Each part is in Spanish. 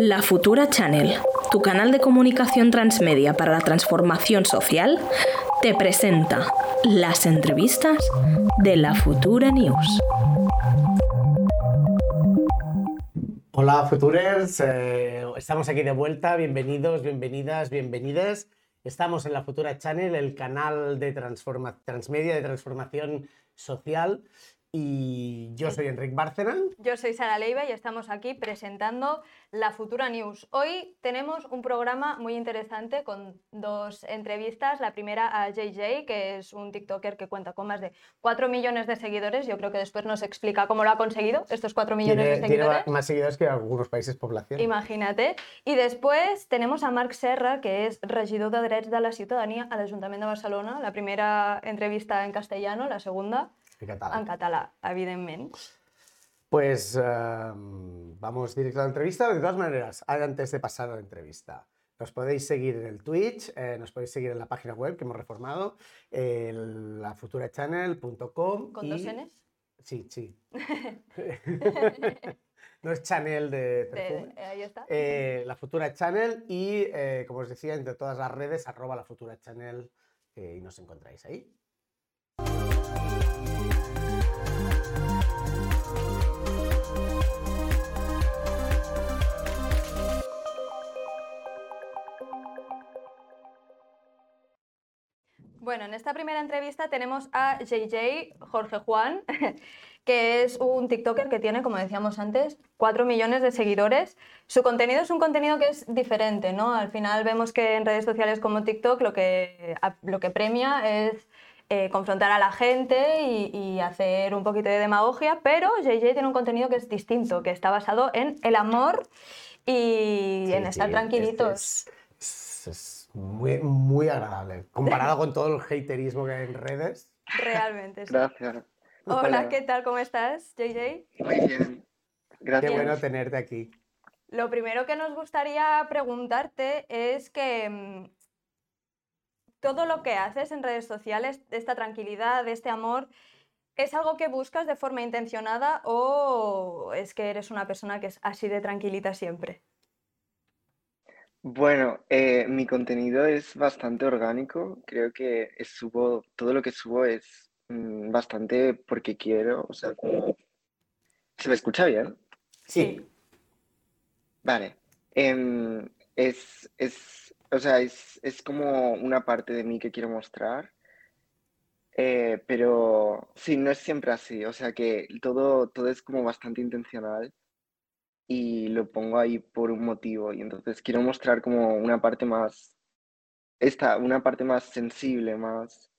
La Futura Channel, tu canal de comunicación transmedia para la transformación social, te presenta las entrevistas de La Futura News. Hola Futurers, eh, estamos aquí de vuelta, bienvenidos, bienvenidas, bienvenides. Estamos en La Futura Channel, el canal de transmedia de transformación social y yo soy Enric Bárcena. Yo soy Sara Leiva y estamos aquí presentando la Futura News. Hoy tenemos un programa muy interesante con dos entrevistas. La primera a JJ, que es un TikToker que cuenta con más de 4 millones de seguidores. Yo creo que después nos explica cómo lo ha conseguido, estos 4 millones de seguidores. Tiene más seguidores que algunos países población. Imagínate. Y después tenemos a Marc Serra, que es regidor de Drets de la Ciudadanía al Ayuntamiento de Barcelona. La primera entrevista en castellano, la segunda en català. En català, evidentment. Pues um, vamos directo a la entrevista. De todas maneras, antes de pasar a la entrevista, nos podéis seguir en el Twitch, eh, nos podéis seguir en la página web que hemos reformado, eh, lafuturachannel.com. ¿Con y... dos Ns? Sí, sí. no es channel de perfume. De, ahí está. Eh, la Futura Channel y, eh, como os decía, entre todas las redes, arroba la Futura Channel eh, y nos encontráis ahí. Bueno, en esta primera entrevista tenemos a JJ Jorge Juan, que es un TikToker que tiene, como decíamos antes, 4 millones de seguidores. Su contenido es un contenido que es diferente, ¿no? Al final vemos que en redes sociales como TikTok lo que, lo que premia es eh, confrontar a la gente y, y, hacer un poquito de demagogia, pero JJ tiene un contenido que es distinto, que está basado en el amor y sí, en estar sí, tranquilitos. Este es, es, es muy, muy agradable, comparado con todo el haterismo que hay en redes. Realmente, sí. Gracias. Hola, Hola, ¿qué tal? ¿Cómo estás, JJ? Muy bien. Gracias. Qué bueno tenerte aquí. Lo primero que nos gustaría preguntarte es que mm, todo lo que haces en redes sociales, esta tranquilidad, este amor, ¿es algo que buscas de forma intencionada o es que eres una persona que es así de tranquilita siempre? Bueno, eh, mi contenido es bastante orgánico. Creo que subo, todo lo que subo es mmm, bastante porque quiero. O sea, como... ¿Se me escucha bien? Sí. Vale. Eh, es, es, o sea, es, es, como una parte de mí que quiero mostrar. Eh, pero sí, no es siempre así. O sea que todo, todo es como bastante intencional y lo pongo ahí por un motivo. Y entonces quiero mostrar como una parte más, esta, una parte más sensible, más,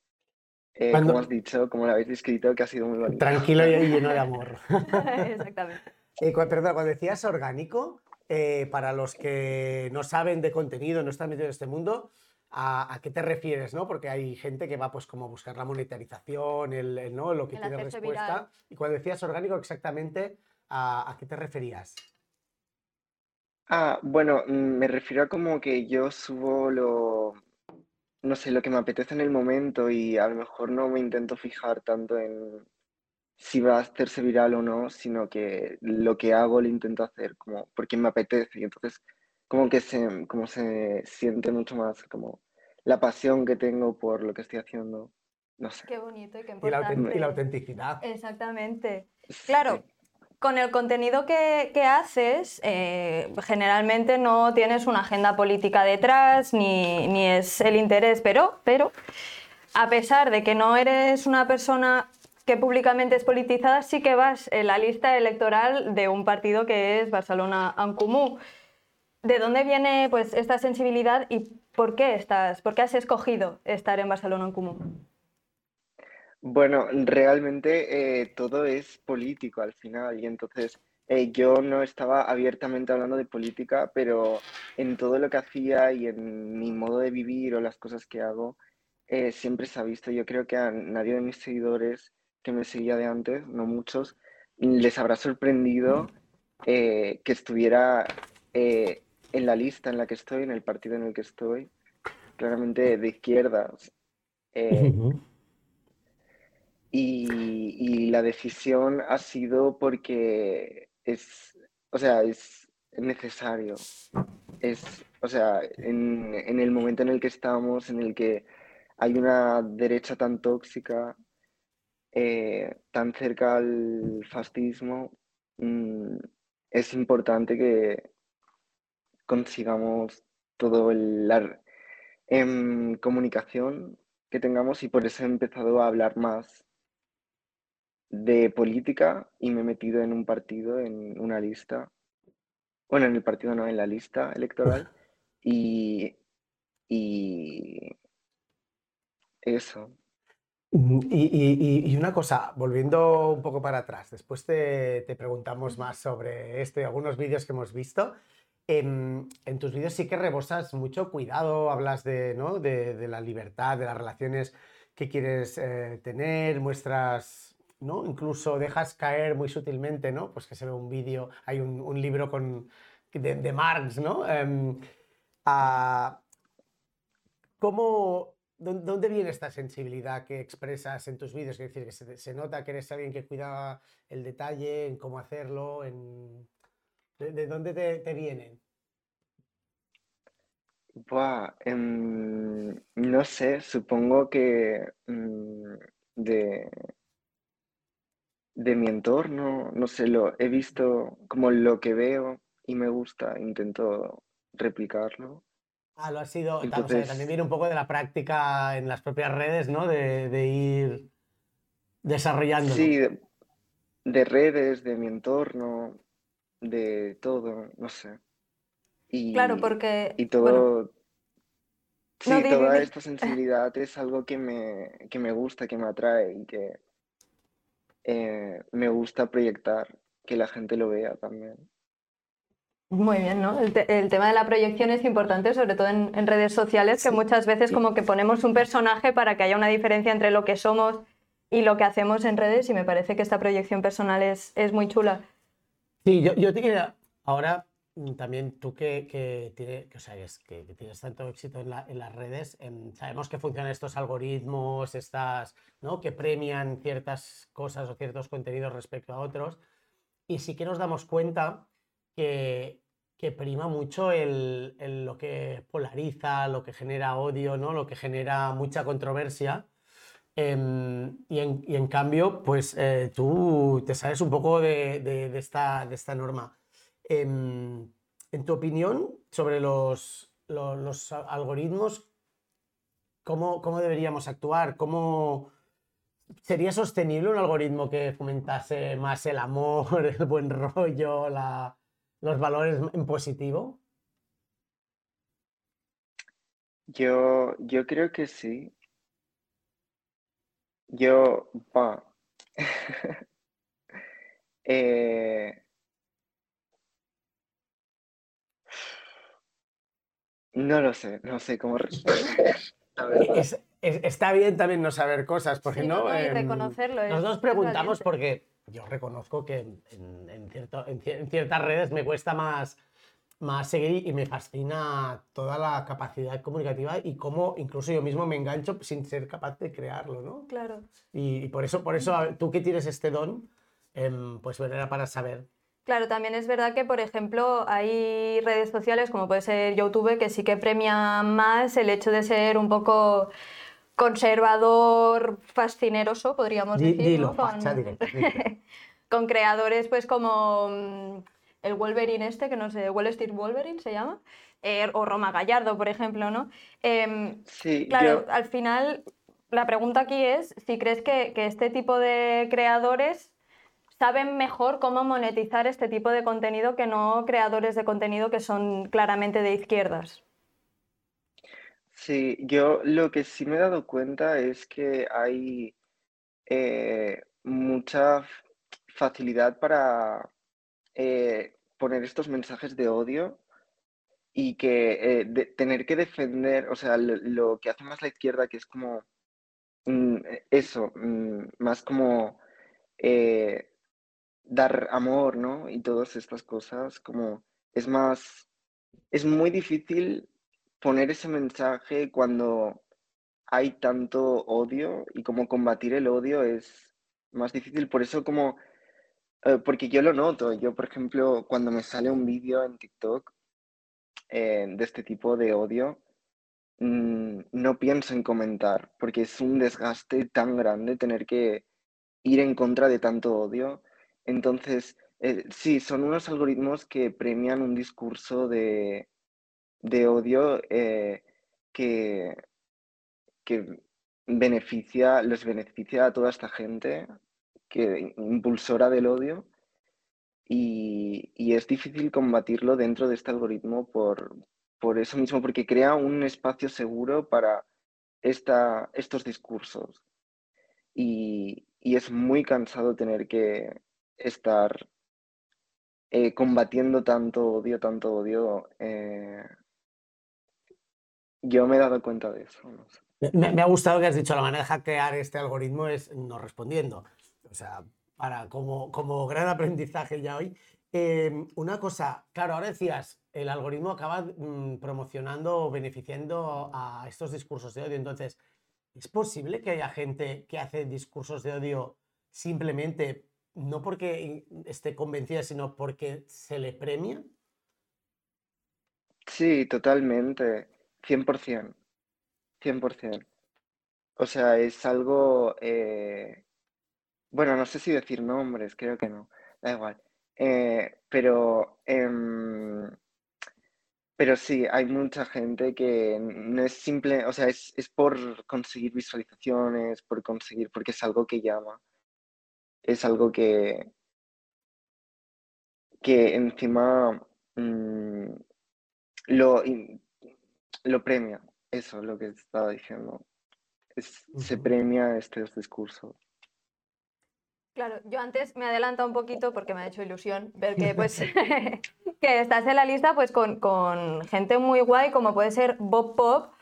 eh, Cuando- como has dicho, como lo habéis descrito, que ha sido muy bonito. Tranquilo y lleno de amor. Exactamente. Eh, perdón, cuando decías orgánico, eh, para los que no saben de contenido, no están metidos en este mundo, ¿a, a qué te refieres? ¿no? Porque hay gente que va pues como a buscar la monetarización, el, el, ¿no? lo que El tiene respuesta. viral. Y cuando decías orgánico, exactamente, ¿a, a qué te referías? Ah, bueno, mm, me refiero a como que yo subo lo, no sé, lo que me apetece en el momento y a lo mejor no me intento fijar tanto en si va a hacerse viral o no, sino que lo que hago lo intento hacer como porque me apetece y entonces como que se, como se siente mucho más como la pasión que tengo por lo que estoy haciendo, no sé. Qué bonito y qué Y la, autent- importante. y la autenticidad. Exactamente. Sí. Con el contenido que, que haces, eh, generalmente no tienes una agenda política detrás, ni, ni es el interés, pero, pero a pesar de que no eres una persona que públicamente es politizada, sí que vas en la lista electoral de un partido que es Barcelona en Comú. ¿De dónde viene pues, esta sensibilidad y por qué, estás, por qué has escogido estar en Barcelona en Comú? Bueno, realmente eh, todo es político al final y entonces eh, yo no estaba abiertamente hablando de política, pero en todo lo que hacía y en mi modo de vivir o las cosas que hago, eh, siempre se ha visto. Yo creo que a nadie de mis seguidores que me seguía de antes, no muchos, les habrá sorprendido eh, que estuviera en la lista en la que estoy, en el partido en el que estoy, claramente de izquierdas. Eh, y, la decisión ha sido porque es, o sea, es, necesario. Es, o sea, en, en el momento en el que estamos, en el que hay una derecha tan tóxica, eh, tan cerca al fascismo, mm, es importante que consigamos todo la em, comunicación que tengamos y por eso he empezado a hablar más de política y me he metido en un partido, en una lista. Bueno, en el partido no, en la lista electoral. Y, y eso. Mm, y, una cosa, volviendo un poco para atrás, después te, preguntamos más sobre esto y algunos vídeos que hemos visto. En, tus vídeos sí que rebosas mucho cuidado, hablas de, ¿no? de, la libertad, de las relaciones que quieres eh, tener, muestras, ¿no? incluso dejas caer muy sutilmente, ¿no? pues que se ve un vídeo, hay un, libro con, de, Marx, ¿no? Em, ¿Cómo, ¿Dónde viene esta sensibilidad que expresas en tus vídeos? Es decir, que se, nota que eres alguien que cuida el detalle, en cómo hacerlo, en... ¿De, dónde te, vienen? Buah, em, no sé, supongo que mm, de, de mi entorno, no sé, lo he visto como lo que veo y me gusta, intento replicarlo. Ah, lo ha sido. también viene un poco de la práctica en las propias redes, ¿no? De, ir desarrollando. Sí, de, redes, de mi entorno, de todo, no sé. Y, claro, porque. Y todo. Sí, toda esta sensibilidad es algo que me, que me gusta, que me atrae y que eh, me gusta proyectar, que la gente lo vea también. Muy bien, ¿no? El, tema de la proyección es importante, sobre todo en, redes sociales, que muchas veces como que ponemos un personaje para que haya una diferencia entre lo que somos y lo que hacemos en redes y me parece que esta proyección personal es, es muy chula. Sí, yo, yo te quería, ahora también tú que, que, tiene, que, que, tienes tanto éxito en, la, en las redes, em, sabemos que funcionan estos algoritmos, estas, ¿no? que premian ciertas cosas o ciertos contenidos respecto a otros, y sí que nos damos cuenta que, prima mucho el, lo que polariza, lo que genera odio, ¿no? lo que genera mucha controversia. Em, y, en, cambio, pues eh, tú te sabes un poco de, esta, de esta, norma. Em, en tu opinión sobre los, los, algoritmos, ¿cómo, ¿cómo, deberíamos actuar? ¿Cómo sería sostenible un algoritmo que fomentase más el amor, el buen rollo, los valores en positivo? Yo, yo creo que sí. Yo, va. Eh, no lo sé, no sé cómo responder. está bien también no saber cosas, porque no. no em, reconocerlo. Nos preguntamos porque yo reconozco que en, ciertas redes me cuesta más, más seguir y me fascina toda la capacidad comunicativa y cómo incluso yo mismo me engancho sin ser capaz de crearlo, ¿no? Claro. Y, por eso, por eso tú que tienes este don, em, pues bueno, era para saber. Claro, también es verdad que, por ejemplo, hay redes sociales como puede ser YouTube que sí que premian más el hecho de ser un poco conservador fascineroso, podríamos decir. Con... creadores pues como mm, el Wolverine este, que no sé, Wall Street Wolverine se llama, eh, o Roma Gallardo, por ejemplo, ¿no? Em, sí, claro, al final la pregunta aquí es si crees que, que este tipo de creadores saben mejor cómo monetizar este tipo de contenido que no creadores de contenido que son claramente de izquierdas. Sí, yo lo que sí me he dado cuenta es que hay eh, mucha facilidad para eh, poner estos mensajes de odio y que eh, tener que defender, o sea, lo, que hace más la izquierda, que es como mm, eso, mm, más como dar amor, ¿no? Y todas estas cosas, como es más, es muy difícil poner ese mensaje cuando hay tanto odio y como combatir el odio es más difícil. Por eso como eh, porque yo lo noto. Yo, por ejemplo, cuando me sale un vídeo en TikTok eh, de este tipo de odio, mm, no pienso en comentar, porque es un desgaste tan grande tener que ir en contra de tanto odio. Entonces, eh, sí, son unos algoritmos que premian un discurso de, de odio que, que beneficia, les beneficia a toda esta gente que impulsora del odio y, es difícil combatirlo dentro de este algoritmo por, por eso mismo, porque crea un espacio seguro para esta, estos discursos. Y, es muy cansado tener que estar eh, combatiendo tanto odio, tanto odio. Eh, yo me he dado cuenta de eso. Me, ha gustado que has dicho la manera de hackear este algoritmo es no respondiendo. O sea, para como, como gran aprendizaje ya hoy. Em, una cosa, claro, ahora decías, el algoritmo acaba mm, promocionando o beneficiando a estos discursos de odio. Entonces, ¿es posible que haya gente que hace discursos de odio simplemente no porque esté convencida, sino porque se le premia? Sí, totalmente. 100%, 100%. O sea, es algo, eh, bueno, no sé si decir nombres, creo que no, da igual. Eh, pero, em, pero sí, hay mucha gente que no es simple, o sea, es, por conseguir visualizaciones, por conseguir, porque es algo que llama, es algo que, que encima mm, lo, lo premia, eso es lo que estaba diciendo. Se premia estos discursos. Claro, yo antes me he adelantado un poquito porque me ha hecho ilusión ver que, pues, que estás en la lista pues, con, con, gente muy guay como puede ser Bob Pop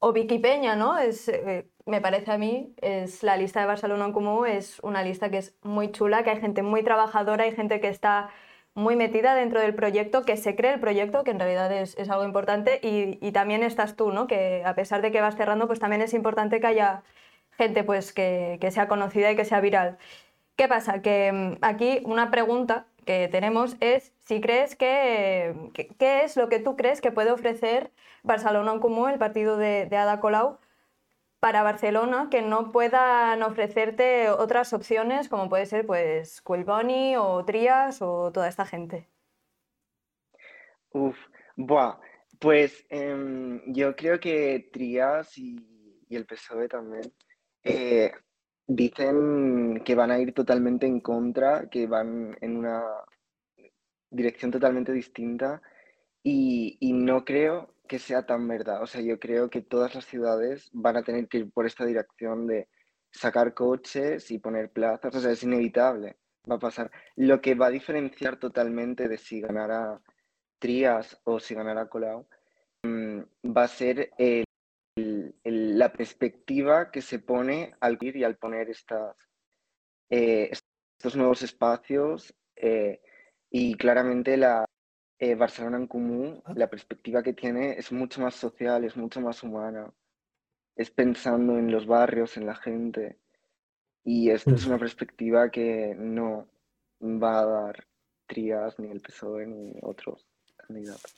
o Vicky Peña, ¿no? Es, eh, me parece a mí, es la lista de Barcelona en Común, es una lista que es muy chula, que hay gente muy trabajadora, hay gente que está muy metida dentro del proyecto, que se cree el proyecto, que en realidad es, algo importante, y, también estás tú, ¿no? que a pesar de que vas cerrando, pues también es importante que haya gente pues, que, sea conocida y que sea viral. ¿Qué pasa? Que mm, aquí una pregunta que tenemos es si crees que, qué es lo que tú crees que puede ofrecer Barcelona en Común, el partido de, de Ada Colau, para Barcelona que no puedan ofrecerte otras opciones como puede ser pues Bunny o Trias o toda esta gente? Uf, buah, pues em, yo creo que Trias y, el PSOE también eh, dicen que van a ir totalmente en contra, que van en una dirección totalmente distinta y, y no creo que sea tan verdad. O sea, yo creo que todas las ciudades van a tener que ir por esta dirección de sacar coches y poner plazas. O sea, es inevitable. Va a pasar. Lo que va a diferenciar totalmente de si ganara Trias o si ganara Colau mm, va a ser la perspectiva que se pone al ir y al poner estas, eh, estos nuevos espacios eh, y claramente la, eh, Barcelona en Común, ah. la perspectiva que tiene es mucho más social, es mucho más humana. Es pensando en los barrios, en la gente. Y esto es una perspectiva que no va a dar Trias, ni el PSOE, ni otros candidatos.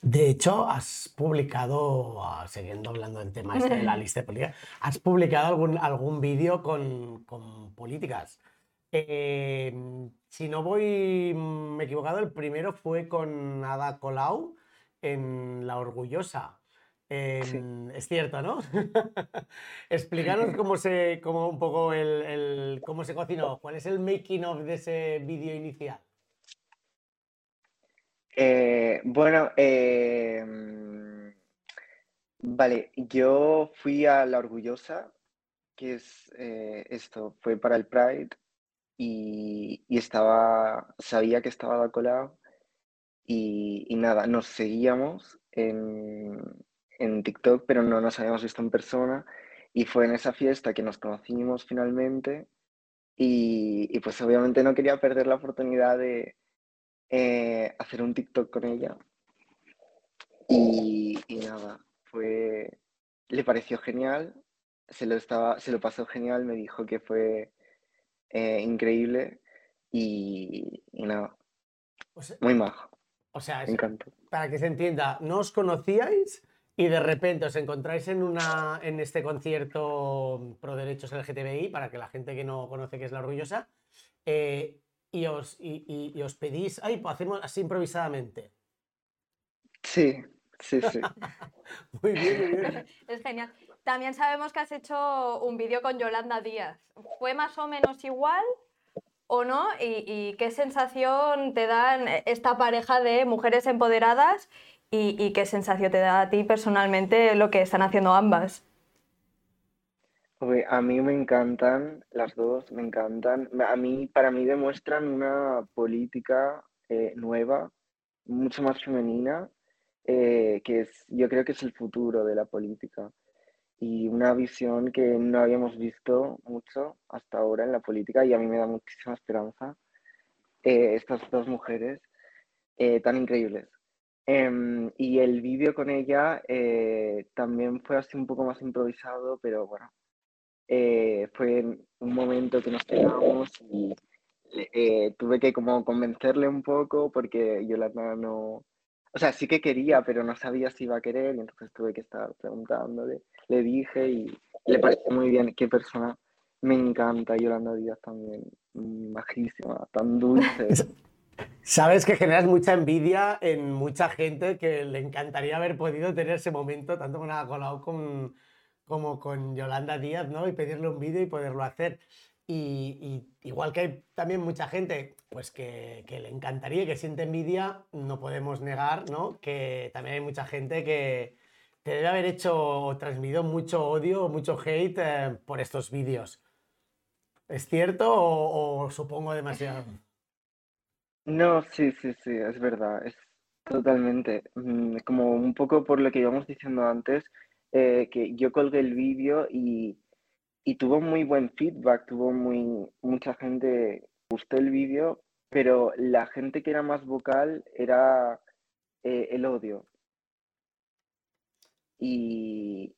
De hecho, has publicado, ah, siguiendo hablando del tema este de la lista de políticas, has publicado algún, algún vídeo con, con políticas. Em, si no voy me he equivocado, el primero fue con Ada Colau en La Orgullosa. Es cierto, ¿no? Explícanos cómo se, cómo un poco el, cómo se cocinó. ¿Cuál es el making of de ese vídeo inicial? Eh, bueno, em, vale, yo fui a La Orgullosa, que es eh, esto, fue para el Pride y, estaba, sabía que estaba de colado y, nada, nos seguíamos en, en TikTok, pero no nos habíamos visto en persona y fue en esa fiesta que nos conocimos finalmente y, pues obviamente no quería perder la oportunidad de eh, hacer un TikTok con ella y, y, nada, fue, le pareció genial, se lo, estaba, se lo pasó genial, me dijo que fue eh, increíble y, nada, muy majo. O sea, me encanta. para que se entienda, no os conocíais y de repente os encontráis en, una, en este concierto pro derechos LGTBI, para que la gente que no conoce qué es la orgullosa, eh, y, os, y, os pedís, ay, pues hacemos así improvisadamente. Sí, sí, sí. muy bien, muy bien. Es genial. También sabemos que has hecho un vídeo con Yolanda Díaz. ¿Fue más o menos igual o no? ¿Y, qué sensación te dan esta pareja de mujeres empoderadas y, qué sensación te da a ti personalmente lo que están haciendo ambas? A mí me encantan las dos, me encantan. A mí, para mí demuestran una política eh, nueva, mucho más femenina, eh, que es, yo creo que es el futuro de la política y una visión que no habíamos visto mucho hasta ahora en la política y a mí me da muchísima esperanza eh, estas dos mujeres eh, tan increíbles. Em, y el vídeo con ella eh, también fue así un poco más improvisado, pero bueno, fue un momento que nos quedamos y tuve que como convencerle un poco porque Yolanda no, o sea, sí que quería, pero no sabía si iba a querer y entonces tuve que estar preguntándole le dije y le pareció muy bien. Qué persona me encanta, Yolanda Díaz también, majísima, tan dulce. Sabes que generas mucha envidia en mucha gente que le encantaría haber podido tener ese momento, tanto con Ada Colau como con Yolanda Díaz, ¿no? Y pedirle un vídeo y poderlo hacer. Y, igual que hay también mucha gente pues que, le encantaría, que siente envidia, no podemos negar ¿no? que también hay mucha gente que, te debe haber hecho o transmitido mucho odio, mucho hate eh, por estos vídeos. ¿Es cierto o, supongo demasiado? No, sí, sí, sí, es verdad, es totalmente. Mm, como un poco por lo que íbamos diciendo antes, eh, que yo colgué el vídeo y, tuvo muy buen feedback, tuvo muy, mucha gente, gustó el vídeo, pero la gente que era más vocal era eh, el odio y,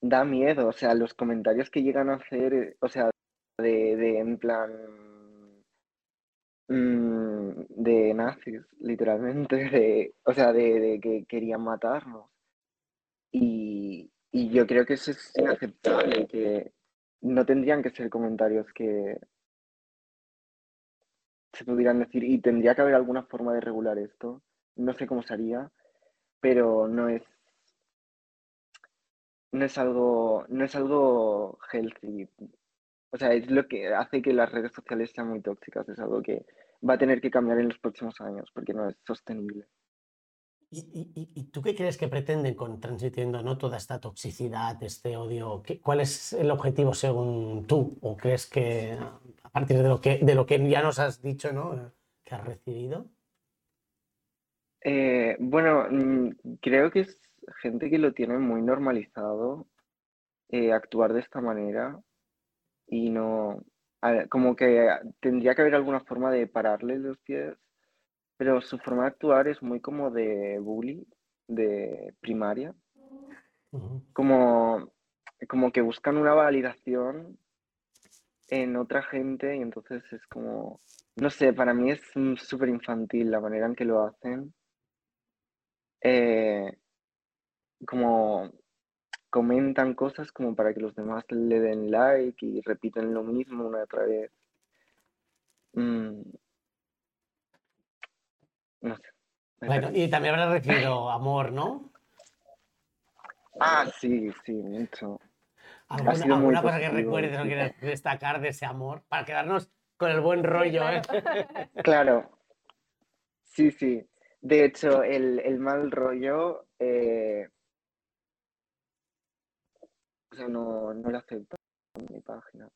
da miedo, o sea, los comentarios que llegan a hacer, eh, o sea, de, en plan mm, de nazis, literalmente, de, o sea, de, que querían matarnos. Y, y yo creo que eso es inaceptable, que no tendrían que ser comentarios que se pudieran decir, y tendría que haber alguna forma de regular esto. No sé cómo sería, pero no es no es algo no es algo healthy o sea es lo que hace que las redes sociales sean muy tóxicas es algo que va a tener que cambiar en los próximos años porque no es sostenible ¿Y, tú qué crees que pretenden con transmitiendo ¿no? toda esta toxicidad, este odio? ¿Cuál es el objetivo según tú? ¿O crees que a partir de lo que, de lo que ya nos has dicho, ¿no? que has recibido? Eh, bueno, mm, creo que es gente que lo tiene muy normalizado eh, actuar de esta manera y no, como que tendría que haber alguna forma de pararle los pies, pero su forma de actuar es muy como de bully, de primaria, como, como que buscan una validación en otra gente y entonces es como, no sé, para mí es súper infantil la manera en que lo hacen eh, como comentan cosas como para que los demás le den like y repiten lo mismo una y otra vez. Mm. No sé. Bueno, y también habrá recibido amor, ¿no? Ah, sí, sí, mucho. ¿Alguna, cosa que recuerdes o quieras destacar de ese amor? Para quedarnos con el buen rollo, ¿eh? Claro. Sí, sí. De hecho, el, mal rollo, eh, o sea, no, no lo acepto en mi página.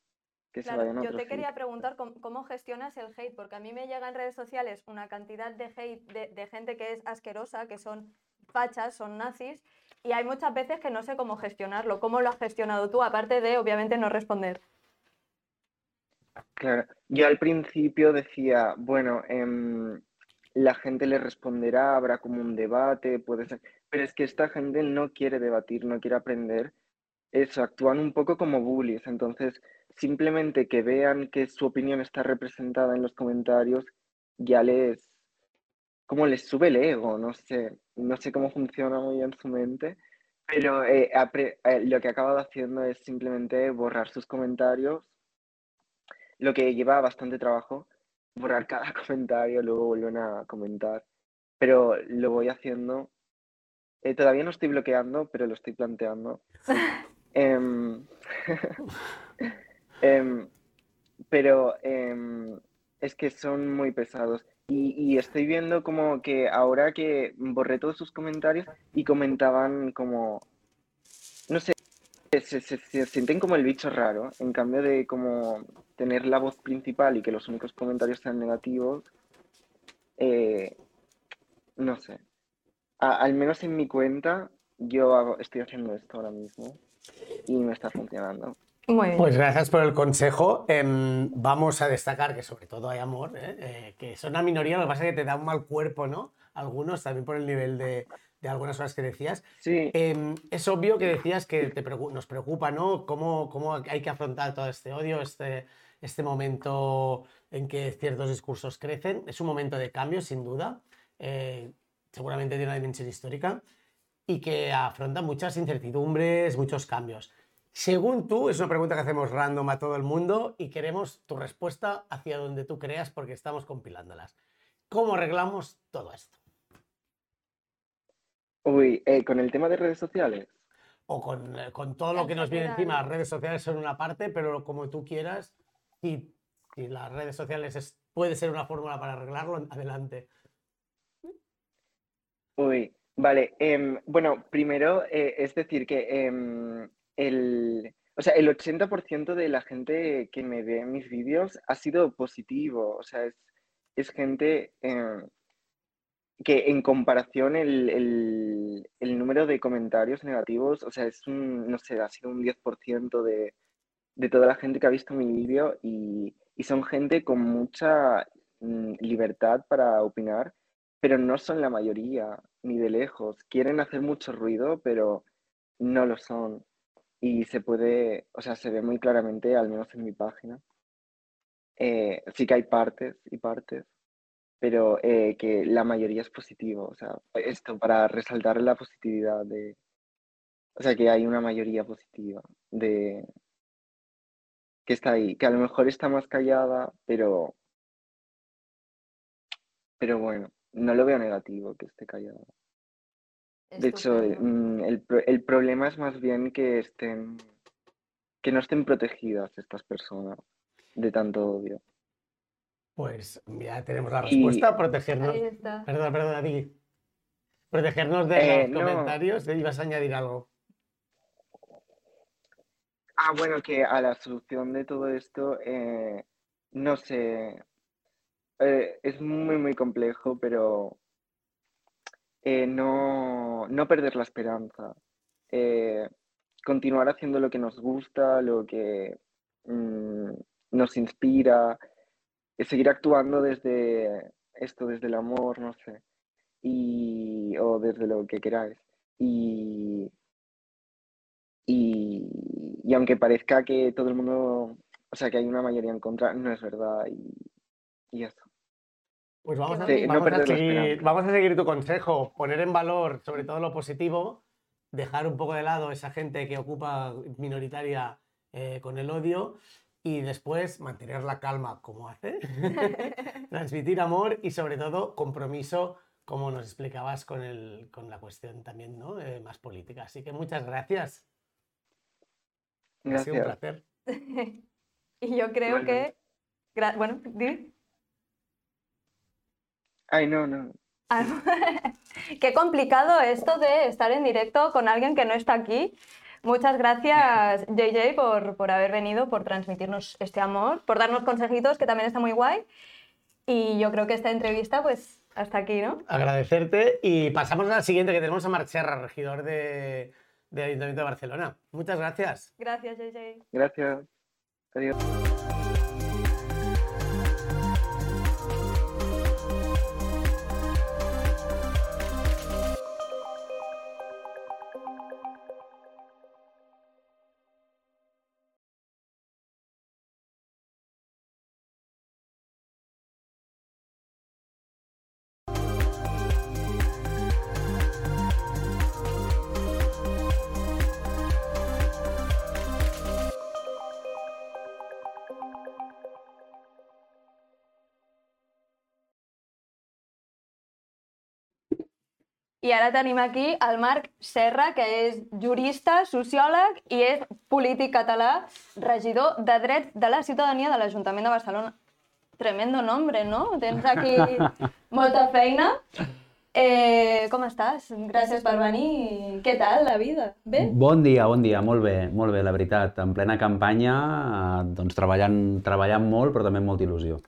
Que claro, yo te quería preguntar cómo, gestionas el hate, porque a mí me llega en redes sociales una cantidad de hate de, gente que es asquerosa, que son fachas, son nazis, y hay muchas veces que no sé cómo gestionarlo. ¿Cómo lo has gestionado tú, aparte de, obviamente, no responder? Claro, yo al principio decía, bueno, eh, la gente le responderá, habrá como un debate, puede ser, pero es que esta gente no quiere debatir, no quiere aprender, eso, actúan un poco como bullies, entonces simplemente que vean que su opinión está representada en los comentarios, ya les, como les sube el ego, no sé, no sé cómo funciona muy bien su mente, pero eh, eh, lo que ha acabado haciendo es simplemente borrar sus comentarios, lo que lleva bastante trabajo, borrar cada comentario, luego vuelven a comentar, pero lo voy haciendo. Eh, todavía no estoy bloqueando, pero lo estoy planteando. Em, pero em, es que son muy pesados. Y, estoy viendo como que ahora que borré todos sus comentarios y comentaban como, no sé, se, se, sienten como el bicho raro, en cambio de como tener la voz principal y que los únicos comentarios sean negativos, eh, no sé. al menos en mi cuenta, yo estoy haciendo esto ahora mismo y me está funcionando. Pues gracias por el consejo. Em, vamos a destacar que sobre todo hay amor, ¿eh? Eh, que son una minoría, lo que pasa es que te da un mal cuerpo, ¿no? Algunos, también por el nivel de, de algunas cosas que decías. Sí. Em, es obvio que decías que te nos preocupa, ¿no? Cómo, cómo hay que afrontar todo este odio, este, este momento en que ciertos discursos crecen. Es un momento de cambio, sin duda. Eh, seguramente tiene una dimensión histórica y que afronta muchas incertidumbres, muchos cambios. Según tú, es una pregunta que hacemos random a todo el mundo y queremos tu respuesta hacia donde tú creas porque estamos compilándolas. ¿Cómo arreglamos todo esto? Uy, eh, con el tema de redes sociales. O con, eh, todo lo que nos viene encima. Las redes sociales son una parte, pero como tú quieras, y, las redes sociales es, puede ser una fórmula para arreglarlo, adelante. Uy, vale. Em, bueno, primero eh, es decir que em, el, o sea, el 80% de la gente que me ve en mis vídeos ha sido positivo, o sea, es, gente eh, que en comparación el, número de comentarios negativos, o sea, es un, no sé, ha sido un 10% de, de toda la gente que ha visto mi vídeo y, y son gente con mucha mm, libertad para opinar, pero no son la mayoría, ni de lejos. Quieren hacer mucho ruido, pero no lo son y se puede, o sea, se ve muy claramente, al menos en mi página. Eh, sí que hay partes y partes, pero eh, que la mayoría es positivo, o sea, esto para resaltar la positividad de, o sea, que hay una mayoría positiva de que está ahí, que a lo mejor está más callada, pero pero bueno, no lo veo negativo que esté callada. De hecho, mm, el, el, problema es más bien que estén, que no estén protegidas estas personas de tanto odio. Pues ya tenemos la respuesta, protegernos. Perdona, perdona, Dili. Protegernos de eh, los comentarios. ¿eh? ¿Ibas a añadir algo? Ah, bueno, que a la solución de todo esto, eh, no sé, es muy, muy complejo, pero eh, no, no, perder la esperanza, eh, continuar haciendo lo que nos gusta, lo que mm, nos inspira, eh, seguir actuando desde esto, desde el amor, no sé, y, o desde lo que queráis. Y, y, y aunque parezca que todo el mundo, o sea, que hay una mayoría en contra, no es verdad y, y eso. Pues vamos, a, seguir, tu consejo, poner en valor sobre todo lo positivo, dejar un poco de lado esa gente que ocupa minoritaria eh, con el odio y después mantener la calma como hace, transmitir amor y sobre todo compromiso, como nos explicabas con, el, con la cuestión también ¿no? Eh, más política. Así que muchas gracias. gracias. Ha sido un placer. y yo creo que... Bueno, dime. Ay, no, no. Ah, qué complicado esto de estar en directo con alguien que no está aquí. Muchas gracias, JJ, por, por haber venido, por transmitirnos este amor, por darnos consejitos, que también está muy guay. Y yo creo que esta entrevista, pues, hasta aquí, ¿no? Agradecerte y pasamos a la siguiente, que tenemos a Marc Serra, regidor de, de Ayuntamiento de Barcelona. Muchas gracias. Gracias, JJ. Gracias. Adiós. I ara tenim aquí el Marc Serra, que és jurista, sociòleg i és polític català, regidor de Drets de la Ciutadania de l'Ajuntament de Barcelona. Tremendo nombre, no? Tens aquí molta feina. Eh, com estàs? Gràcies per venir. Què tal la vida? Bé? Bon dia, bon dia, molt bé, molt bé, la veritat. En plena campanya, eh, doncs treballant, treballant molt, però també amb molta il·lusió.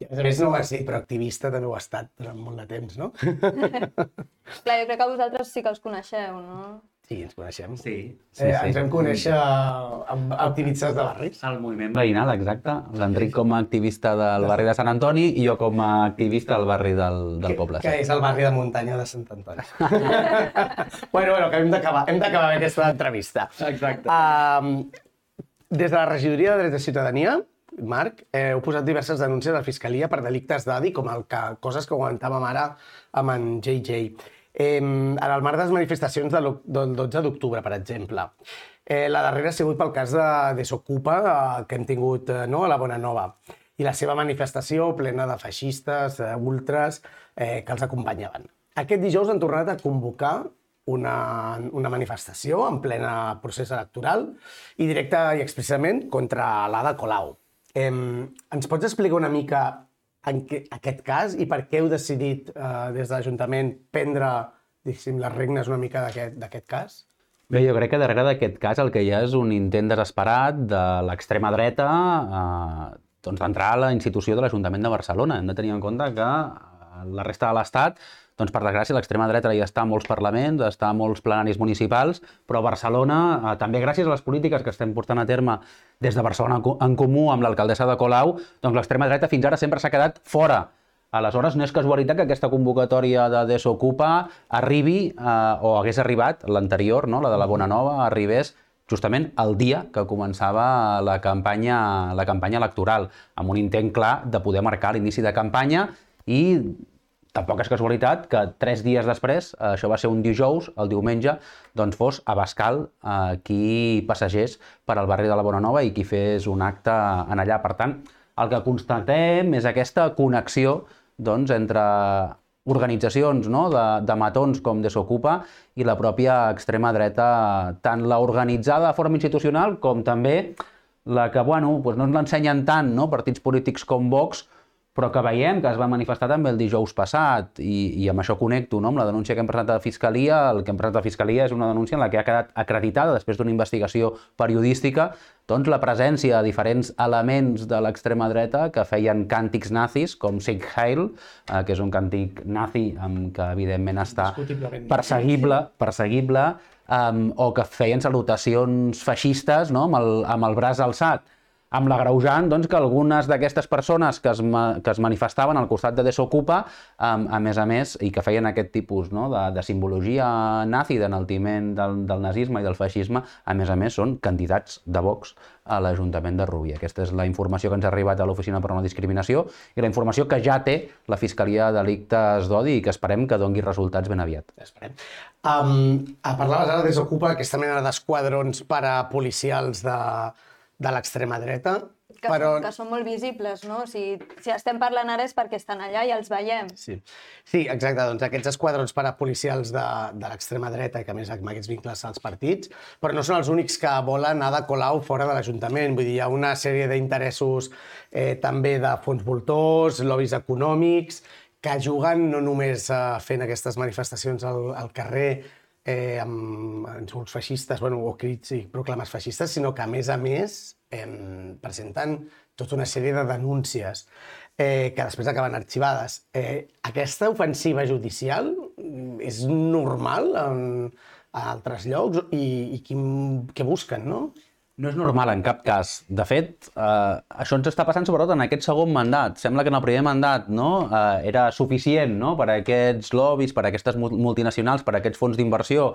I a més no ho has dit, però activista també ho ha estat durant molt de temps, no? Clar, jo crec que vosaltres sí que els coneixeu, no? Sí, ens coneixem. Sí, Eh, ens vam conèixer amb activistes de barris. El moviment veïnal, exacte. L'Enric com a activista del barri de Sant Antoni i jo com a activista del barri del, del Poble Que Sec. és el barri de muntanya de Sant Antoni. bueno, bueno, que hem d'acabar, hem d'acabar amb aquesta entrevista. Exacte. Um, des de la regidoria de Drets de Ciutadania, Marc, eh, heu posat diverses denúncies a la Fiscalia per delictes d'adi, com el que, coses que comentàvem ara amb en JJ. Eh, en el marc de les manifestacions de l'oc- del 12 d'octubre, per exemple. Eh, la darrera ha sigut pel cas de Desocupa, eh, que hem tingut eh, no, a la Bona Nova, i la seva manifestació plena de feixistes, eh, ultras, eh, que els acompanyaven. Aquest dijous han tornat a convocar una, una manifestació en plena procés electoral i directa i expressament contra l'Ada Colau. Eh, ens pots explicar una mica en què, aquest cas i per què heu decidit eh, des de l'Ajuntament prendre les regnes una mica d'aquest cas? Bé, jo crec que darrere d'aquest cas el que hi ha és un intent desesperat de l'extrema dreta eh, doncs d'entrar a la institució de l'Ajuntament de Barcelona. Hem de tenir en compte que la resta de l'Estat, doncs per desgràcia, l'extrema dreta ja està a molts parlaments, està a molts plenaris municipals, però Barcelona, eh, també gràcies a les polítiques que estem portant a terme des de Barcelona en Comú amb l'alcaldessa de Colau, doncs l'extrema dreta fins ara sempre s'ha quedat fora Aleshores, no és casualitat que aquesta convocatòria de Desocupa arribi, eh, o hagués arribat, l'anterior, no? la de la Bona Nova, arribés justament el dia que començava la campanya, la campanya electoral, amb un intent clar de poder marcar l'inici de campanya i tampoc és casualitat que tres dies després, eh, això va ser un dijous, el diumenge, doncs fos a eh, qui passegés per al barri de la Bona Nova i qui fes un acte en allà. Per tant, el que constatem és aquesta connexió doncs, entre organitzacions no? de, de matons com Desocupa i la pròpia extrema dreta, tant la organitzada de forma institucional com també la que, bueno, doncs no ens l'ensenyen tant, no? partits polítics com Vox, però que veiem que es va manifestar també el dijous passat i, i amb això connecto no? amb la denúncia que hem presentat a la Fiscalia. El que hem presentat a la Fiscalia és una denúncia en la que ha quedat acreditada després d'una investigació periodística doncs, la presència de diferents elements de l'extrema dreta que feien càntics nazis, com Sieg Heil, eh, que és un càntic nazi amb que evidentment està perseguible, perseguible um, o que feien salutacions feixistes no? amb, el, amb el braç alçat amb l'agreujant doncs, que algunes d'aquestes persones que es, que es manifestaven al costat de Desocupa, um, a més a més, i que feien aquest tipus no, de, de simbologia nazi, d'enaltiment del, del nazisme i del feixisme, a més a més són candidats de Vox a l'Ajuntament de Rubí. Aquesta és la informació que ens ha arribat a l'Oficina per a la Discriminació i la informació que ja té la Fiscalia de Delictes d'Odi i que esperem que dongui resultats ben aviat. Esperem. Um, parlaves ara Desocupa, aquesta mena d'esquadrons parapolicials de, de l'extrema dreta, Que, però... són, que són molt visibles, no? O sigui, si estem parlant ara és perquè estan allà i els veiem. Sí. sí, exacte. Doncs aquests esquadrons parapolicials de, de l'extrema dreta i que a més amb aquests vincles als partits, però no són els únics que volen anar de Colau fora de l'Ajuntament. Vull dir, hi ha una sèrie d'interessos eh, també de fons voltors, lobbies econòmics, que juguen no només eh, fent aquestes manifestacions al, al carrer eh, amb insults feixistes, bueno, o crits i proclames feixistes, sinó que, a més a més, eh, presenten tota una sèrie de denúncies eh, que després acaben arxivades. Eh, aquesta ofensiva judicial mm, és normal en, a altres llocs i, i quin, què busquen, no? No és normal en cap cas. De fet, eh, això ens està passant sobretot en aquest segon mandat. Sembla que en el primer mandat no, eh, era suficient no, per a aquests lobbies, per a aquestes mul- multinacionals, per a aquests fons d'inversió,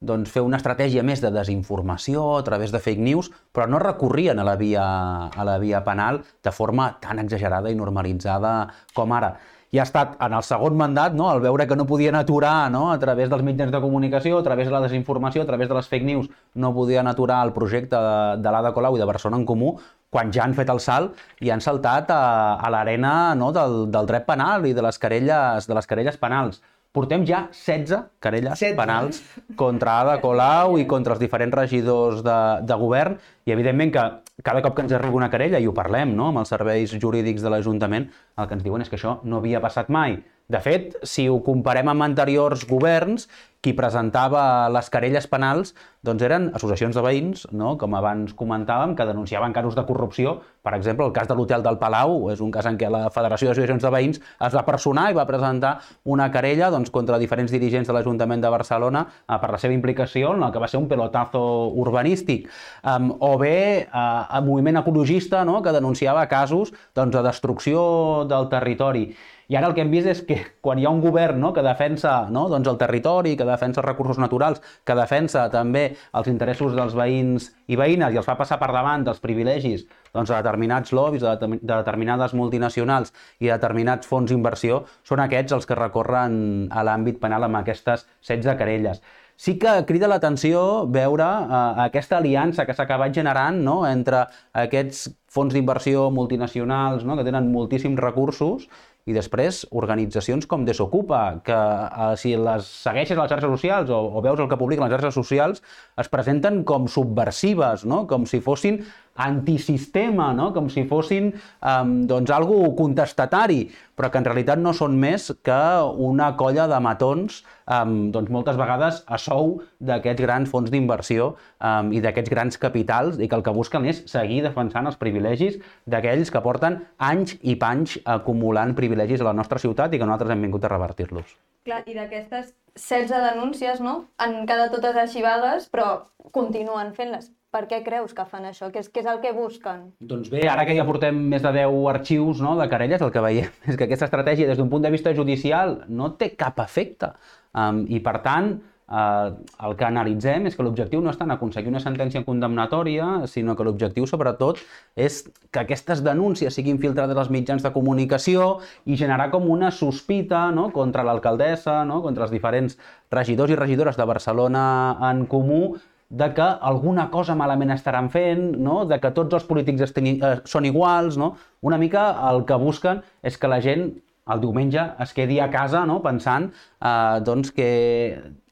doncs fer una estratègia més de desinformació a través de fake news, però no recorrien a la via, a la via penal de forma tan exagerada i normalitzada com ara. I ha estat en el segon mandat, no, al veure que no podien aturar no, a través dels mitjans de comunicació, a través de la desinformació, a través de les fake news, no podien aturar el projecte de, de l'Ada Colau i de Barcelona en Comú, quan ja han fet el salt i han saltat a, a l'arena no, del, del dret penal i de les querelles, de les querelles penals. Portem ja 16 querelles 16. penals contra Ada Colau i contra els diferents regidors de, de govern i evidentment que cada cop que ens arriba una querella, i ho parlem no, amb els serveis jurídics de l'Ajuntament, el que ens diuen és que això no havia passat mai. De fet, si ho comparem amb anteriors governs, qui presentava les querelles penals doncs eren associacions de veïns, no? com abans comentàvem, que denunciaven casos de corrupció. Per exemple, el cas de l'Hotel del Palau és un cas en què la Federació d'Associacions de Veïns es va personar i va presentar una querella doncs, contra diferents dirigents de l'Ajuntament de Barcelona eh, per la seva implicació en el que va ser un pelotazo urbanístic. Um, o bé uh, el moviment ecologista no? que denunciava casos doncs, de destrucció del territori. I ara el que hem vist és que quan hi ha un govern no, que defensa no, doncs el territori, que defensa els recursos naturals, que defensa també els interessos dels veïns i veïnes i els fa passar per davant dels privilegis doncs, de determinats lobbies, de, de determinades multinacionals i de determinats fons d'inversió, són aquests els que recorren a l'àmbit penal amb aquestes 16 querelles. Sí que crida l'atenció veure eh, aquesta aliança que s'ha acabat generant no, entre aquests fons d'inversió multinacionals no, que tenen moltíssims recursos i després, organitzacions com Desocupa, que eh, si les segueixes a les xarxes socials o, o veus el que publiquen les xarxes socials, es presenten com subversives, no? com si fossin antisistema, no? com si fossin um, doncs, algo contestatari, però que en realitat no són més que una colla de matons, um, doncs moltes vegades a sou d'aquests grans fons d'inversió um, i d'aquests grans capitals i que el que busquen és seguir defensant els privilegis d'aquells que porten anys i panys acumulant privilegis a la nostra ciutat i que nosaltres hem vingut a revertir-los. Clar, i d'aquestes 16 denúncies, no? Han quedat totes arxivades, però continuen fent-les. Per què creus que fan això? Què és, què és el que busquen? Doncs bé, ara que ja portem més de 10 arxius no, de querelles, el que veiem és que aquesta estratègia des d'un punt de vista judicial no té cap efecte. Um, I per tant, Uh, el que analitzem és que l'objectiu no és tant aconseguir una sentència condemnatòria, sinó que l'objectiu, sobretot, és que aquestes denúncies siguin filtrades als mitjans de comunicació i generar com una sospita no? contra l'alcaldessa, no? contra els diferents regidors i regidores de Barcelona en comú, de que alguna cosa malament estaran fent, no? de que tots els polítics esteni, eh, són iguals, no? una mica el que busquen és que la gent el diumenge es quedi a casa no? pensant eh, doncs que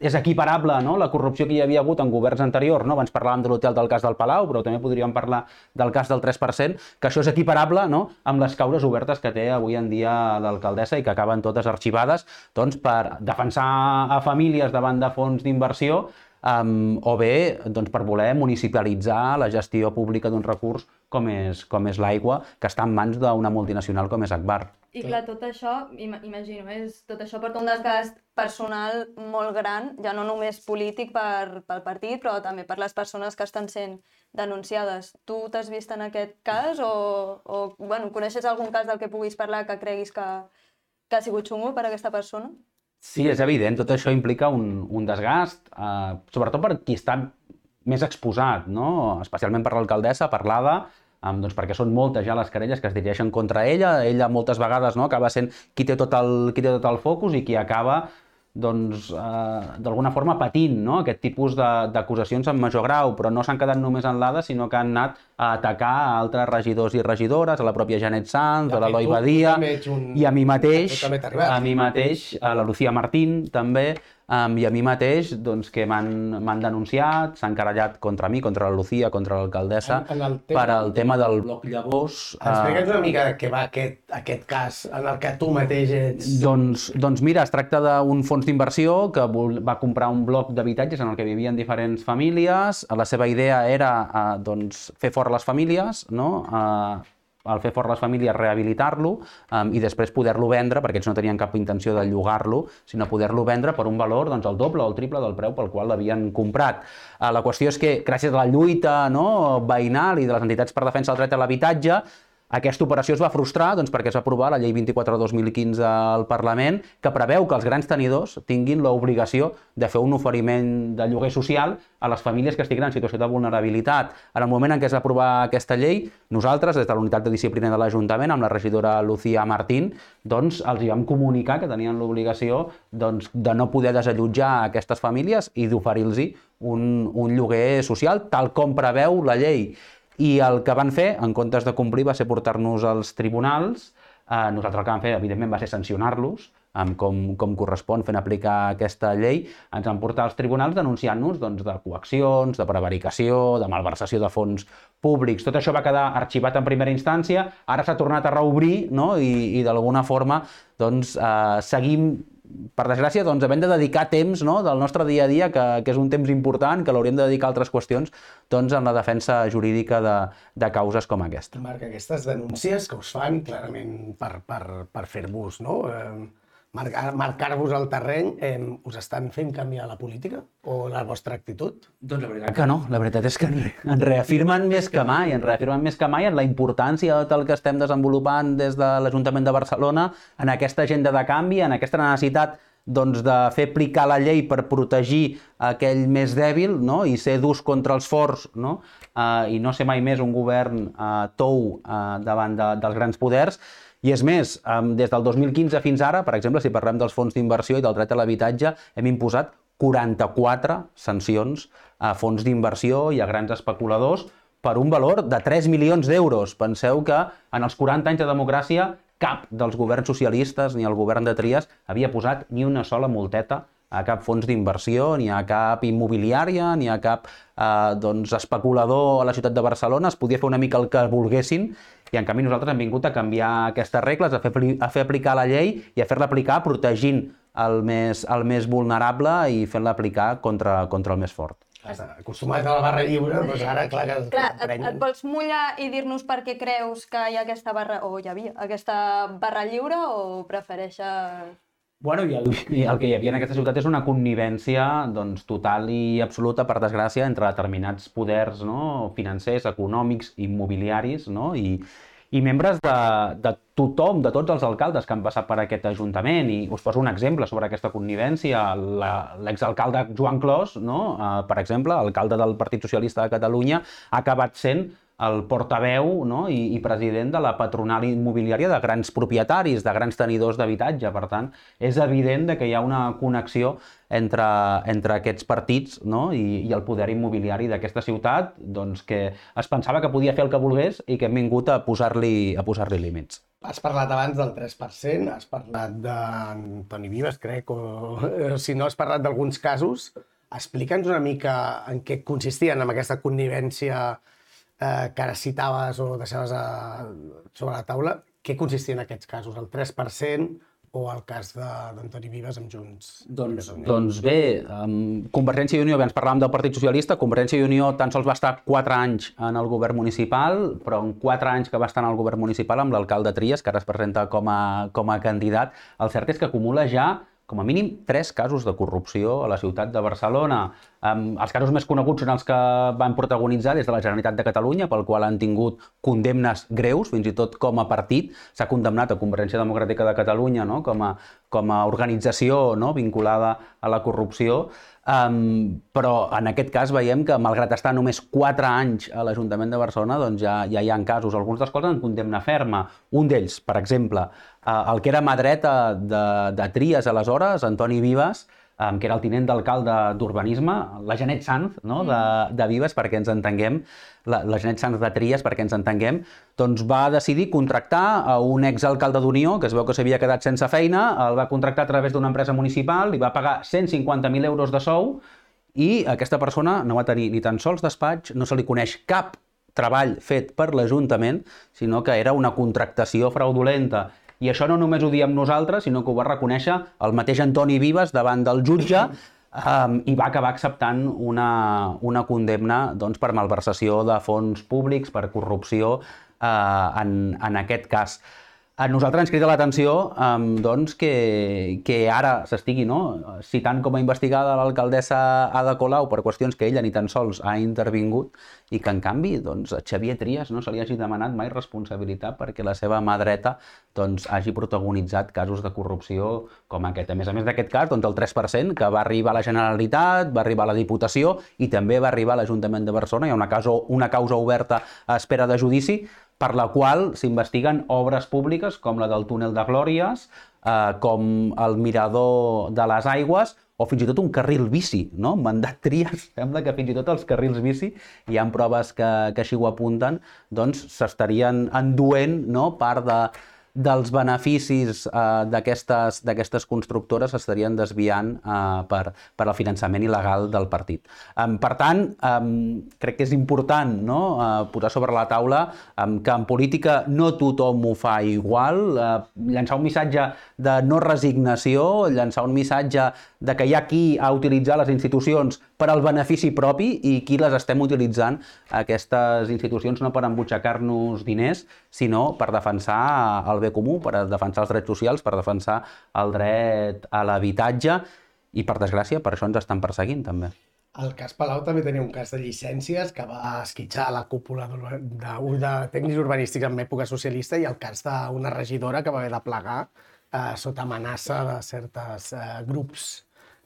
és equiparable no? la corrupció que hi havia hagut en governs anteriors. No? Abans parlàvem de l'hotel del cas del Palau, però també podríem parlar del cas del 3%, que això és equiparable no? amb les causes obertes que té avui en dia l'alcaldessa i que acaben totes arxivades doncs, per defensar a famílies davant de fons d'inversió um, o bé doncs, per voler municipalitzar la gestió pública d'un recurs com és, com és l'aigua, que està en mans d'una multinacional com és Akbar. I clar, tot això, im imagino, és, tot això porta un desgast personal molt gran, ja no només polític per, pel partit, però també per les persones que estan sent denunciades. Tu t'has vist en aquest cas o, o bueno, coneixes algun cas del que puguis parlar que creguis que, que ha sigut xungo per a aquesta persona? Sí, és evident, tot això implica un, un desgast, eh, sobretot per qui està més exposat, no? especialment per l'alcaldessa, per l'ADA, um, doncs perquè són moltes ja les querelles que es dirigeixen contra ella, ella moltes vegades no, acaba sent qui té tot el, qui té tot el focus i qui acaba doncs, eh, d'alguna forma patint no? aquest tipus d'acusacions en major grau, però no s'han quedat només en l'ADA, sinó que han anat a atacar a altres regidors i regidores, a la pròpia Janet Sanz, a l'Eloi Badia, un... i a mi mateix, a mi mateix, a la Lucía Martín també, um, i a mi mateix, doncs, que m'han denunciat, s'han carallat contra mi, contra la Lucía, contra l'alcaldessa, tema- per al tema del bloc Llavors. eh, Explica'ns una mica de què va aquest, aquest cas en el que tu mateix ets... Doncs, doncs mira, es tracta d'un fons d'inversió que va comprar un bloc d'habitatges en el que vivien diferents famílies. La seva idea era eh, doncs, fer fora les famílies, no? Eh, al fer fora les famílies, rehabilitar-lo um, i després poder-lo vendre, perquè ells no tenien cap intenció de llogar-lo, sinó poder-lo vendre per un valor doncs, el doble o el triple del preu pel qual l'havien comprat. Uh, la qüestió és que, gràcies a la lluita no, veïnal i de les entitats per defensa del dret a l'habitatge, aquesta operació es va frustrar doncs, perquè es va aprovar la llei 24-2015 al Parlament, que preveu que els grans tenidors tinguin l'obligació de fer un oferiment de lloguer social a les famílies que estiguin en situació de vulnerabilitat. En el moment en què es va aprovar aquesta llei, nosaltres, des de la unitat de disciplina de l'Ajuntament, amb la regidora Lucía Martín, doncs, els hi vam comunicar que tenien l'obligació doncs, de no poder desallotjar aquestes famílies i d'oferir-los un, un lloguer social, tal com preveu la llei. I el que van fer, en comptes de complir, va ser portar-nos als tribunals. Eh, nosaltres el que vam fer, evidentment, va ser sancionar-los, amb com, com correspon fent aplicar aquesta llei, ens han portat als tribunals denunciant-nos doncs, de coaccions, de prevaricació, de malversació de fons públics. Tot això va quedar arxivat en primera instància, ara s'ha tornat a reobrir no? i, i d'alguna forma doncs, eh, seguim per desgràcia, doncs, havent de dedicar temps no, del nostre dia a dia, que, que és un temps important, que l'hauríem de dedicar a altres qüestions, doncs, en la defensa jurídica de, de causes com aquesta. Marc, aquestes denúncies que us fan clarament per, per, per fer-vos, no? Eh, marcar-vos el terreny, eh, us estan fent canviar la política o la vostra actitud? Doncs la veritat que no. La veritat és que en reafirmen més que mai, en reafirmen més que mai en la importància de tot el que estem desenvolupant des de l'Ajuntament de Barcelona, en aquesta agenda de canvi, en aquesta necessitat doncs, de fer aplicar la llei per protegir aquell més dèbil no? i ser durs contra els forts no? Uh, i no ser mai més un govern uh, tou uh, davant de, dels grans poders i és més, des del 2015 fins ara, per exemple, si parlem dels fons d'inversió i del dret a l'habitatge, hem imposat 44 sancions a fons d'inversió i a grans especuladors per un valor de 3 milions d'euros. Penseu que en els 40 anys de democràcia cap dels governs socialistes ni el govern de Trias havia posat ni una sola multeta a cap fons d'inversió, ni a cap immobiliària, ni a cap eh, doncs, especulador a la ciutat de Barcelona. Es podia fer una mica el que volguessin i en canvi nosaltres hem vingut a canviar aquestes regles, a fer, a fer aplicar la llei i a fer-la aplicar protegint el més, el més vulnerable i fent-la aplicar contra, contra el més fort. Acostumat a la barra lliure, doncs ara, clar que... Clar, et, et vols mullar i dir-nos per què creus que hi ha aquesta barra, o hi havia, aquesta barra lliure, o prefereixes... Bueno, i el, i el que hi havia en aquesta ciutat és una connivència doncs, total i absoluta, per desgràcia, entre determinats poders no? financers, econòmics, immobiliaris, no? I, i membres de, de tothom, de tots els alcaldes que han passat per aquest Ajuntament. I us poso un exemple sobre aquesta connivència. L'exalcalde Joan Clos, no? Uh, per exemple, alcalde del Partit Socialista de Catalunya, ha acabat sent el portaveu no? I, i president de la patronal immobiliària de grans propietaris, de grans tenidors d'habitatge. Per tant, és evident de que hi ha una connexió entre, entre aquests partits no? I, i el poder immobiliari d'aquesta ciutat doncs, que es pensava que podia fer el que volgués i que hem vingut a posar-li a posar límits. Has parlat abans del 3%, has parlat d'Antoni Vives, crec, o si no has parlat d'alguns casos. Explica'ns una mica en què consistien amb aquesta connivència eh, que ara citaves o deixaves a, sobre la taula, què consistien aquests casos? El 3% o el cas d'Antoni Vives amb Junts? Doncs, doncs bé, amb Convergència i Unió, bé, ens parlàvem del Partit Socialista, Convergència i Unió tan sols va estar 4 anys en el govern municipal, però en 4 anys que va estar en el govern municipal amb l'alcalde Trias, que ara es presenta com a, com a candidat, el cert és que acumula ja com a mínim tres casos de corrupció a la ciutat de Barcelona. Um, els casos més coneguts són els que van protagonitzar des de la Generalitat de Catalunya, pel qual han tingut condemnes greus, fins i tot com a partit. S'ha condemnat a Convergència Democràtica de Catalunya no? com, a, com a organització no? vinculada a la corrupció. Um, però en aquest cas veiem que, malgrat estar només 4 anys a l'Ajuntament de Barcelona, doncs ja, ja hi ha casos, alguns dels quals en condemna ferma. Un d'ells, per exemple, el que era mà dreta de, de Trias aleshores, Antoni Vives, um, que era el tinent d'alcalde d'Urbanisme, la Janet Sanz, no? de, mm. de Vives, perquè ens entenguem, la, la Janet Sanz de Tries, perquè ens entenguem, doncs va decidir contractar a un exalcalde d'Unió, que es veu que s'havia quedat sense feina, el va contractar a través d'una empresa municipal, li va pagar 150.000 euros de sou, i aquesta persona no va tenir ni tan sols despatx, no se li coneix cap treball fet per l'Ajuntament, sinó que era una contractació fraudulenta i això no només ho diem nosaltres, sinó que ho va reconèixer el mateix Antoni Vives davant del jutge um, i va acabar acceptant una, una condemna doncs, per malversació de fons públics, per corrupció uh, en, en aquest cas. A nosaltres ens crida l'atenció doncs, que, que ara s'estigui no? citant com a investigada l'alcaldessa Ada Colau per qüestions que ella ni tan sols ha intervingut i que, en canvi, doncs, a Xavier Trias no se li hagi demanat mai responsabilitat perquè la seva mà dreta doncs, hagi protagonitzat casos de corrupció com aquest. A més a més d'aquest cas, doncs, el 3% que va arribar a la Generalitat, va arribar a la Diputació i també va arribar a l'Ajuntament de Barcelona. Hi ha una causa, una causa oberta a espera de judici per la qual s'investiguen obres públiques com la del túnel de Glòries, eh, com el mirador de les aigües o fins i tot un carril bici, no? Mandat Trias, sembla que fins i tot els carrils bici, hi ha proves que, que així ho apunten, doncs s'estarien enduent no? part de, dels beneficis eh, d'aquestes constructores s'estarien desviant eh, per, per al finançament il·legal del partit. Um, per tant, um, crec que és important no? uh, posar sobre la taula um, que en política no tothom ho fa igual, uh, llançar un missatge de no resignació, llançar un missatge de que hi ha qui ha utilitzat les institucions per al benefici propi i qui les estem utilitzant aquestes institucions no per embutxacar-nos diners, sinó per defensar el bé comú, per defensar els drets socials, per defensar el dret a l'habitatge i, per desgràcia, per això ens estan perseguint, també. El cas Palau també tenia un cas de llicències que va esquitxar la cúpula d'un de, tècnics urbanístics en època socialista i el cas d'una regidora que va haver de plegar eh, sota amenaça de certes eh, grups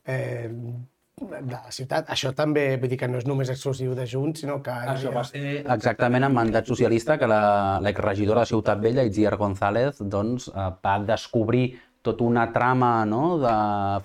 eh, de la ciutat. Això també, vull dir que no és només exclusiu de Junts, sinó que... Això va ser exactament en mandat socialista que l'exregidora de Ciutat Vella, Itziar González, doncs, eh, va descobrir tota una trama no? de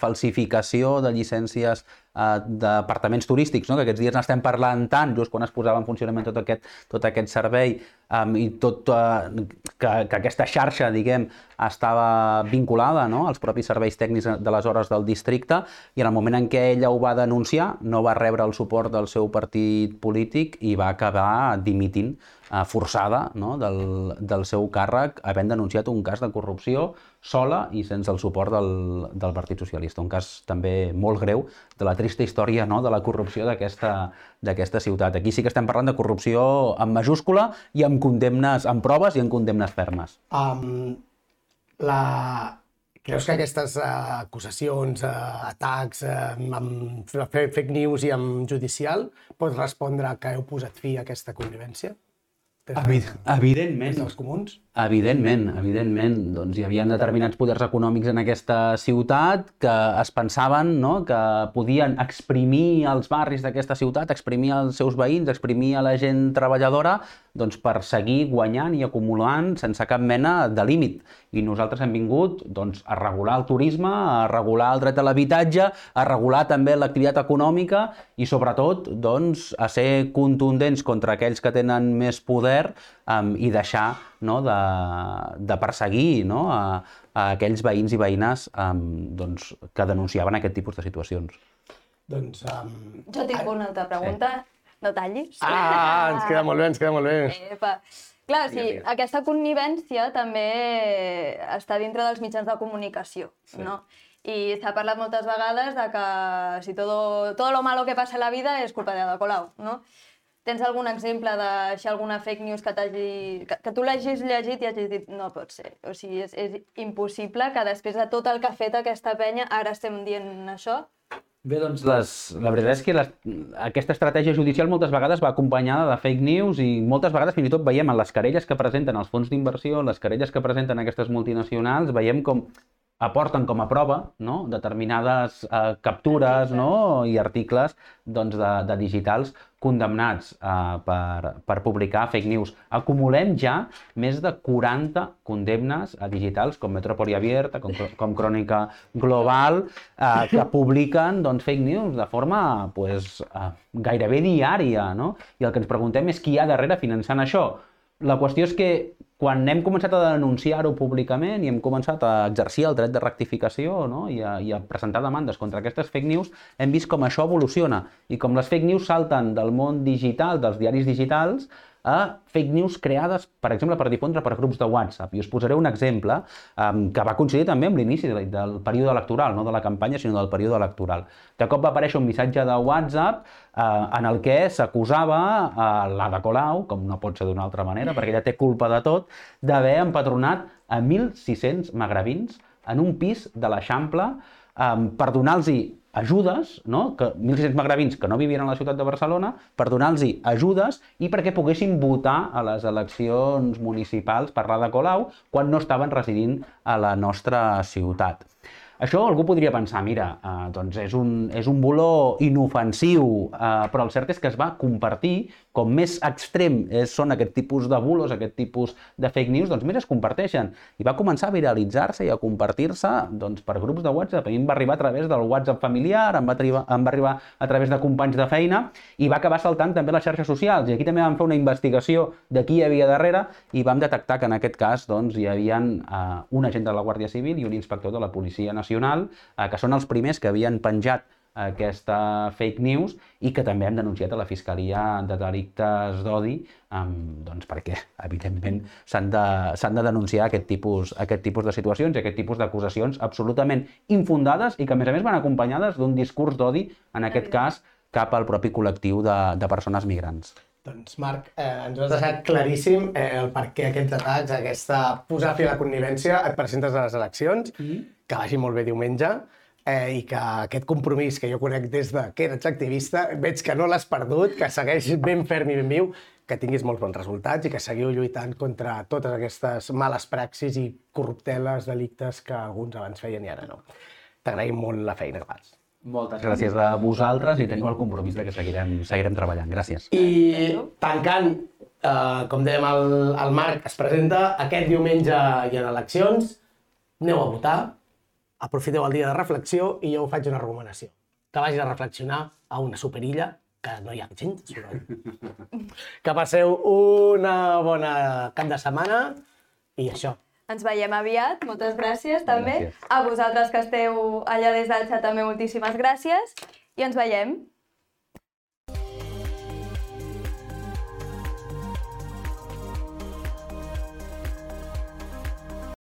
falsificació de llicències eh, d'apartaments turístics, no? que aquests dies n'estem parlant tant, just quan es posava en funcionament tot aquest, tot aquest servei um, i tot, uh, que, que aquesta xarxa, diguem, estava vinculada no? als propis serveis tècnics de les hores del districte i en el moment en què ella ho va denunciar no va rebre el suport del seu partit polític i va acabar dimitint eh, forçada no? del, del seu càrrec havent denunciat un cas de corrupció sola i sense el suport del, del Partit Socialista. Un cas també molt greu de la trista història no? de la corrupció d'aquesta ciutat. Aquí sí que estem parlant de corrupció en majúscula i amb condemnes, amb proves i amb condemnes fermes. Um, la... Creus que aquestes uh, acusacions, uh, atacs uh, amb fake news i amb judicial pot respondre que heu posat fi a aquesta convivència? Evidentment. Des dels comuns? Evidentment, evidentment. Doncs hi havia determinats poders econòmics en aquesta ciutat que es pensaven no? que podien exprimir els barris d'aquesta ciutat, exprimir els seus veïns, exprimir a la gent treballadora doncs, per seguir guanyant i acumulant sense cap mena de límit. I nosaltres hem vingut doncs, a regular el turisme, a regular el dret a l'habitatge, a regular també l'activitat econòmica i sobretot doncs, a ser contundents contra aquells que tenen més poder um, i deixar no, de, de perseguir no, a, a aquells veïns i veïnes um, doncs, que denunciaven aquest tipus de situacions. Doncs... Um, jo tinc una altra pregunta. Sí. No tallis. Ah, ens queda molt bé, ens queda molt bé. Epa. Clar, sí, aquesta connivència també està dintre dels mitjans de comunicació, sí. no? I s'ha parlat moltes vegades de que si todo, todo lo malo que passa a la vida és culpa de Ada Colau, no? Tens algun exemple de si alguna fake news que, que, que tu l'hagis llegit i hagis dit no pot ser. O sigui, és, és impossible que després de tot el que ha fet aquesta penya ara estem dient això Bé, doncs les, la veritat és que les, aquesta estratègia judicial moltes vegades va acompanyada de fake news i moltes vegades fins i tot veiem en les querelles que presenten els fons d'inversió, les querelles que presenten aquestes multinacionals, veiem com aporten com a prova no? determinades eh, captures no? i articles doncs, de, de digitals condemnats eh, per, per publicar fake news. Acumulem ja més de 40 condemnes a digitals com Metrópoli Abierta, com, com Crònica Global, eh, que publiquen doncs, fake news de forma pues, eh, gairebé diària. No? I el que ens preguntem és qui hi ha darrere finançant això. La qüestió és que quan hem començat a denunciar-ho públicament i hem començat a exercir el dret de rectificació no? I, a, i a presentar demandes contra aquestes fake news, hem vist com això evoluciona i com les fake news salten del món digital, dels diaris digitals, a fake news creades, per exemple, per difondre per grups de WhatsApp. I us posaré un exemple um, que va coincidir també amb l'inici del, del període electoral, no de la campanya, sinó del període electoral. De cop va aparèixer un missatge de WhatsApp uh, en el que s'acusava uh, l'Ada Colau, com no pot ser d'una altra manera, perquè ella té culpa de tot, d'haver empadronat a 1.600 magrebins en un pis de l'Eixample um, per donar-los ajudes, no? que 1.600 magrebins que no vivien a la ciutat de Barcelona, per donar-los ajudes i perquè poguessin votar a les eleccions municipals per l'Ada Colau quan no estaven residint a la nostra ciutat. Això algú podria pensar, mira, eh, doncs és un, és un voló inofensiu, eh, però el cert és que es va compartir com més extrem és, són aquest tipus de bulos, aquest tipus de fake news, doncs més es comparteixen. I va començar a viralitzar-se i a compartir-se doncs, per grups de WhatsApp. A mi em va arribar a través del WhatsApp familiar, em va, arribar, em va arribar a través de companys de feina i va acabar saltant també les xarxes socials. I aquí també vam fer una investigació de qui hi havia darrere i vam detectar que en aquest cas doncs, hi havia eh, un agent de la Guàrdia Civil i un inspector de la Policia Nacional, eh, que són els primers que havien penjat aquesta fake news i que també hem denunciat a la Fiscalia de Delictes d'Odi um, doncs perquè, evidentment, s'han de, de denunciar aquest tipus, aquest tipus de situacions i aquest tipus d'acusacions absolutament infundades i que, a més a més, van acompanyades d'un discurs d'odi, en aquest cas, cap al propi col·lectiu de, de persones migrants. Doncs Marc, eh, ens has deixat claríssim eh, el per què aquests atacs, aquesta posar fi a la connivència, et presentes a les eleccions, mm -hmm. que vagi molt bé diumenge, eh, i que aquest compromís que jo conec des de que eres activista, veig que no l'has perdut, que segueix ben ferm i ben viu, que tinguis molts bons resultats i que seguiu lluitant contra totes aquestes males praxis i corrupteles, delictes que alguns abans feien i ara no. T'agraïm molt la feina que fas. Moltes gràcies a vosaltres i teniu el compromís de que seguirem, seguirem treballant. Gràcies. I tancant, eh, com dèiem, el, el Marc es presenta aquest diumenge i en eleccions, aneu a votar, aprofiteu el dia de reflexió i jo us faig una recomanació. Que vagis a reflexionar a una superilla, que no hi ha gent, que passeu una bona cap de setmana i això. Ens veiem aviat, moltes gràcies també. Gràcies. A vosaltres que esteu allà des del xat també moltíssimes gràcies i ens veiem.